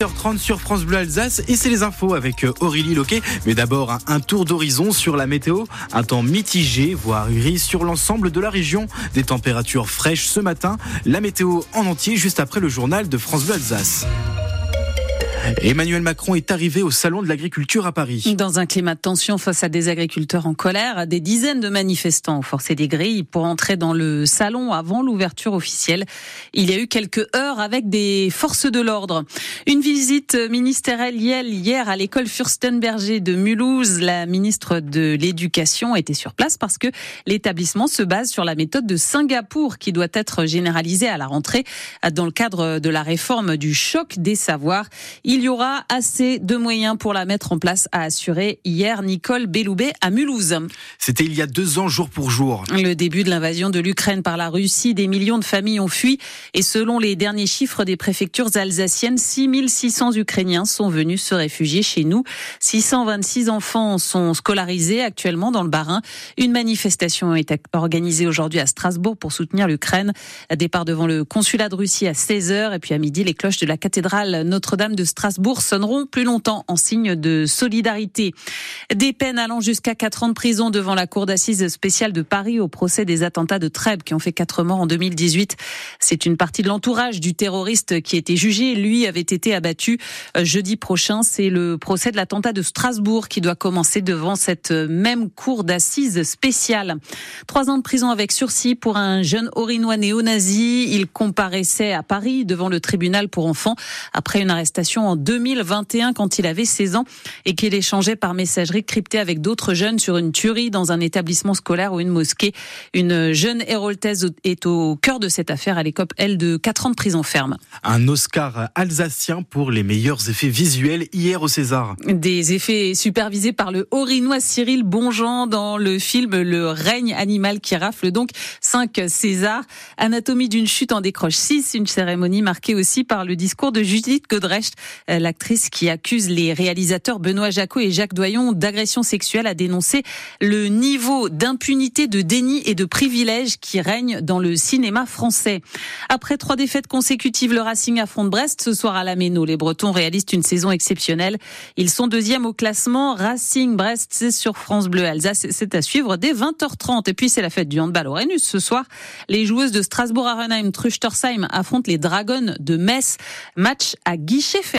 h 30 sur France Bleu Alsace et c'est les infos avec euh, Aurélie Loquet. Mais d'abord un tour d'horizon sur la météo. Un temps mitigé, voire gris sur l'ensemble de la région. Des températures fraîches ce matin. La météo en entier juste après le journal de France Bleu Alsace. Emmanuel Macron est arrivé au Salon de l'agriculture à Paris. Dans un climat de tension face à des agriculteurs en colère, des dizaines de manifestants ont forcé des grilles pour entrer dans le salon avant l'ouverture officielle. Il y a eu quelques heures avec des forces de l'ordre. Une visite ministérielle hier à l'école Furstenberger de Mulhouse. La ministre de l'Éducation était sur place parce que l'établissement se base sur la méthode de Singapour qui doit être généralisée à la rentrée dans le cadre de la réforme du choc des savoirs. Aura assez de moyens pour la mettre en place, a assuré hier Nicole Belloubet à Mulhouse. C'était il y a deux ans, jour pour jour. Le début de l'invasion de l'Ukraine par la Russie, des millions de familles ont fui et selon les derniers chiffres des préfectures alsaciennes, 6600 Ukrainiens sont venus se réfugier chez nous. 626 enfants sont scolarisés actuellement dans le Bas-Rhin. Une manifestation est organisée aujourd'hui à Strasbourg pour soutenir l'Ukraine. Départ devant le consulat de Russie à 16h et puis à midi, les cloches de la cathédrale Notre-Dame de Strasbourg Strasbourg sonneront plus longtemps en signe de solidarité. Des peines allant jusqu'à 4 ans de prison devant la cour d'assises spéciale de Paris au procès des attentats de Trèbes qui ont fait 4 morts en 2018. C'est une partie de l'entourage du terroriste qui était jugé. Lui avait été abattu euh, jeudi prochain. C'est le procès de l'attentat de Strasbourg qui doit commencer devant cette même cour d'assises spéciale. Trois ans de prison avec sursis pour un jeune orinois néo-nazi. Il comparaissait à Paris devant le tribunal pour enfants après une arrestation en 2021 quand il avait 16 ans et qu'il échangeait par messagerie cryptée avec d'autres jeunes sur une tuerie dans un établissement scolaire ou une mosquée. Une jeune héroltaise est au cœur de cette affaire. Elle écope, elle, de 4 ans de prison ferme. Un Oscar alsacien pour les meilleurs effets visuels hier au César. Des effets supervisés par le Haut-Rhinois Cyril Bonjean dans le film Le règne animal qui rafle donc 5 Césars. Anatomie d'une chute en décroche 6, une cérémonie marquée aussi par le discours de Judith Godrecht, l'actrice qui accuse les réalisateurs Benoît Jacot et Jacques Doyon d'agression sexuelle a dénoncé le niveau d'impunité, de déni et de privilège qui règne dans le cinéma français. Après trois défaites consécutives, le Racing affronte Brest ce soir à la Méno. Les Bretons réalisent une saison exceptionnelle. Ils sont deuxièmes au classement. Racing Brest, sur France Bleu Alsace. C'est à suivre dès 20h30. Et puis c'est la fête du handball au Rhenus ce soir. Les joueuses de Strasbourg-Arenheim, Truchtersheim affrontent les Dragons de Metz. Match à guichet fermé.